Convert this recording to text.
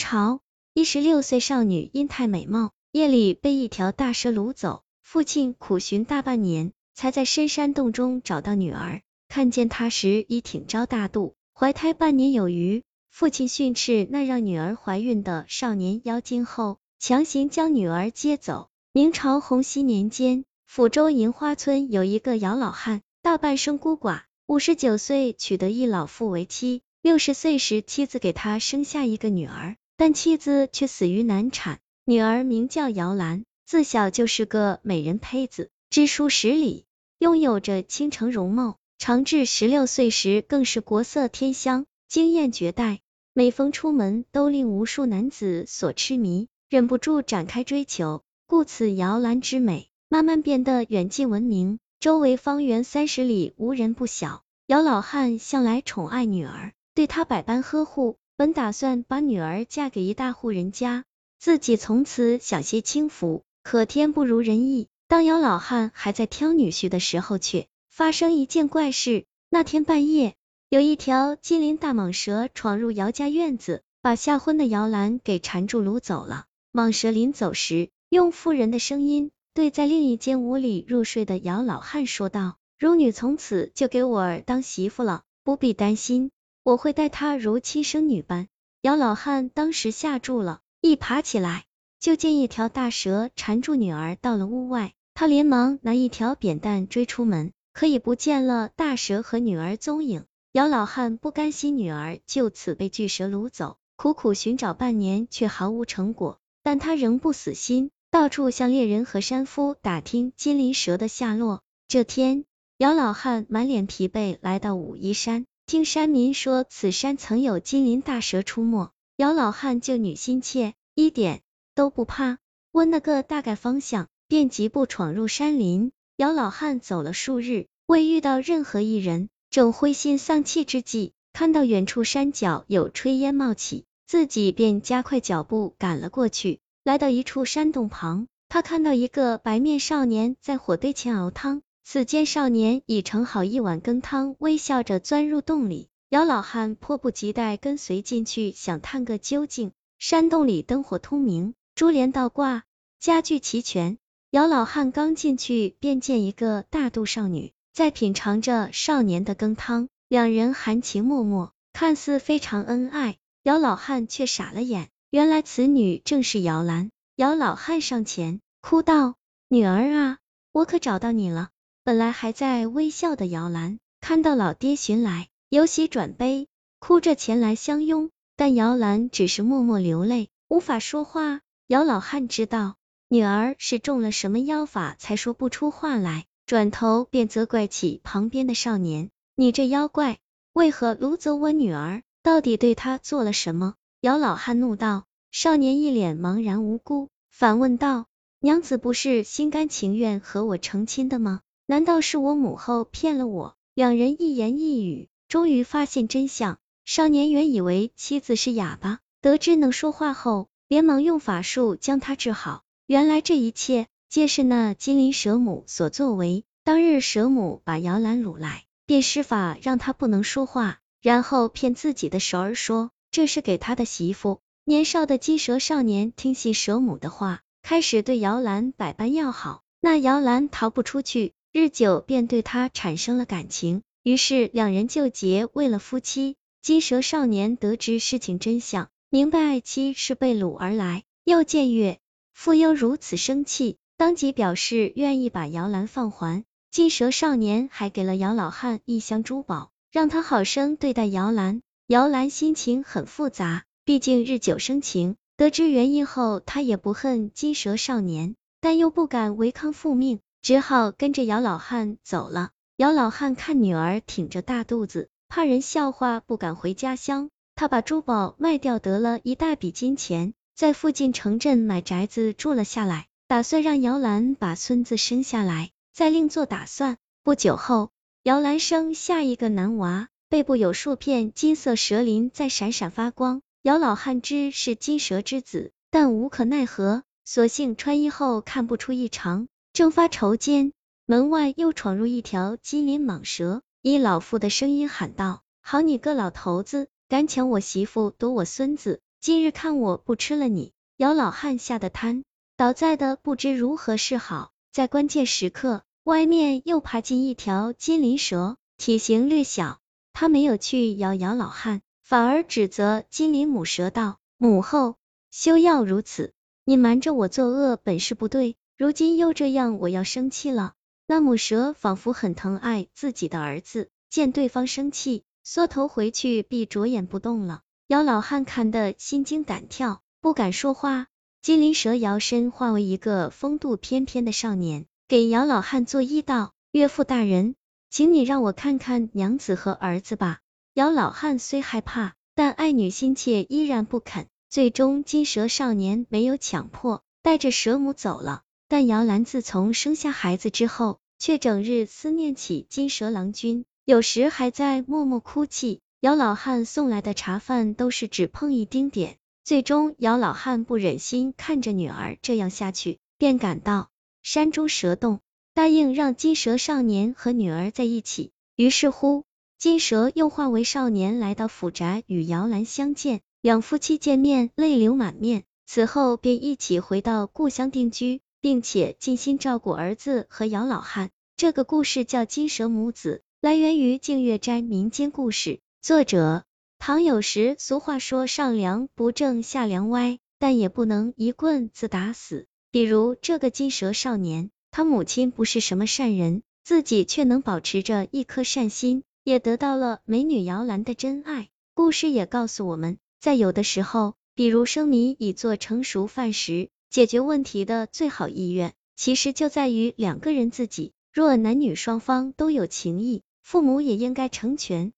朝，一十六岁少女因太美貌，夜里被一条大蛇掳走，父亲苦寻大半年，才在深山洞中找到女儿。看见她时已挺招大肚，怀胎半年有余。父亲训斥那让女儿怀孕的少年妖精后，强行将女儿接走。明朝洪熙年间，抚州银花村有一个姚老汉，大半生孤寡，五十九岁娶得一老妇为妻。六十岁时，妻子给他生下一个女儿，但妻子却死于难产。女儿名叫姚兰，自小就是个美人胚子，知书识礼，拥有着倾城容貌。长至十六岁时，更是国色天香，惊艳绝代。每逢出门，都令无数男子所痴迷，忍不住展开追求。故此，姚兰之美慢慢变得远近闻名，周围方圆三十里无人不晓。姚老汉向来宠爱女儿。对她百般呵护，本打算把女儿嫁给一大户人家，自己从此享些清福。可天不如人意，当姚老汉还在挑女婿的时候，却发生一件怪事。那天半夜，有一条金鳞大蟒蛇闯入姚家院子，把吓昏的姚兰给缠住掳走了。蟒蛇临走时，用妇人的声音对在另一间屋里入睡的姚老汉说道：“如女从此就给我儿当媳妇了，不必担心。”我会待她如亲生女般。姚老汉当时吓住了，一爬起来，就见一条大蛇缠住女儿到了屋外。他连忙拿一条扁担追出门，可已不见了大蛇和女儿踪影。姚老汉不甘心女儿就此被巨蛇掳走，苦苦寻找半年却毫无成果，但他仍不死心，到处向猎人和山夫打听金鳞蛇的下落。这天，姚老汉满脸疲惫来到武夷山。听山民说，此山曾有金鳞大蛇出没，姚老汉救女心切，一点都不怕。问了个大概方向，便疾步闯入山林。姚老汉走了数日，未遇到任何一人，正灰心丧气之际，看到远处山脚有炊烟冒起，自己便加快脚步赶了过去。来到一处山洞旁，他看到一个白面少年在火堆前熬汤。此间少年已盛好一碗羹汤，微笑着钻入洞里。姚老汉迫不及待跟随进去，想探个究竟。山洞里灯火通明，珠帘倒挂，家具齐全。姚老汉刚进去，便见一个大肚少女在品尝着少年的羹汤，两人含情脉脉，看似非常恩爱。姚老汉却傻了眼，原来此女正是姚兰。姚老汉上前哭道：“女儿啊，我可找到你了。”本来还在微笑的姚兰，看到老爹寻来，由喜转悲，哭着前来相拥。但姚兰只是默默流泪，无法说话。姚老汉知道女儿是中了什么妖法，才说不出话来，转头便责怪起旁边的少年：“你这妖怪，为何掳走我女儿？到底对她做了什么？”姚老汉怒道。少年一脸茫然无辜，反问道：“娘子不是心甘情愿和我成亲的吗？”难道是我母后骗了我？两人一言一语，终于发现真相。少年原以为妻子是哑巴，得知能说话后，连忙用法术将她治好。原来这一切皆是那金鳞蛇母所作为。当日蛇母把姚兰掳来，便施法让她不能说话，然后骗自己的熟儿说这是给他的媳妇。年少的金蛇少年听信蛇母的话，开始对姚兰百般要好。那姚兰逃不出去。日久便对他产生了感情，于是两人就结为了夫妻。金蛇少年得知事情真相，明白爱妻是被掳而来，又见岳父又如此生气，当即表示愿意把姚兰放还。金蛇少年还给了姚老汉一箱珠宝，让他好生对待姚兰。姚兰心情很复杂，毕竟日久生情，得知原因后，他也不恨金蛇少年，但又不敢违抗父命。只好跟着姚老汉走了。姚老汉看女儿挺着大肚子，怕人笑话，不敢回家乡。他把珠宝卖掉，得了一大笔金钱，在附近城镇买宅子住了下来，打算让姚兰把孙子生下来，再另做打算。不久后，姚兰生下一个男娃，背部有数片金色蛇鳞在闪闪发光。姚老汉知是金蛇之子，但无可奈何，索性穿衣后看不出异常。正发愁间，门外又闯入一条金鳞蟒蛇，以老妇的声音喊道：“好你个老头子，敢抢我媳妇，夺我孙子，今日看我不吃了你。姚老汉吓得瘫倒在的，不知如何是好。在关键时刻，外面又爬进一条金鳞蛇，体型略小，他没有去咬姚老汉，反而指责金鳞母蛇道：“母后，休要如此，你瞒着我作恶本是不对，如今又这样，我要生气了。”那母蛇仿佛很疼爱自己的儿子，见对方生气，缩头回去，闭着眼不动了。姚老汉看得心惊胆跳。不敢说话，金鳞蛇摇身化为一个风度翩翩的少年，给姚老汉作揖道：“岳父大人，请你让我看看娘子和儿子吧。”姚老汉虽害怕，但爱女心切，依然不肯。最终，金蛇少年没有强迫，带着蛇母走了。但姚兰自从生下孩子之后，却整日思念起金蛇郎君，有时还在默默哭泣。姚老汉送来的茶饭都是只碰一丁点。最终，姚老汉不忍心看着女儿这样下去，便赶到山中蛇洞，答应让金蛇少年和女儿在一起。于是乎，金蛇又化为少年来到府宅与姚兰相见，两夫妻见面泪流满面。此后便一起回到故乡定居，并且尽心照顾儿子和姚老汉。这个故事叫《金蛇母子》，来源于净月斋民间故事，作者。唐有时，俗话说上梁不正下梁歪，但也不能一棍子打死。比如这个金蛇少年，他母亲不是什么善人，自己却能保持着一颗善心，也得到了美女摇篮的真爱。故事也告诉我们，在有的时候，比如生米已做成熟饭时，解决问题的最好意愿，其实就在于两个人自己。若男女双方都有情谊，父母也应该成全。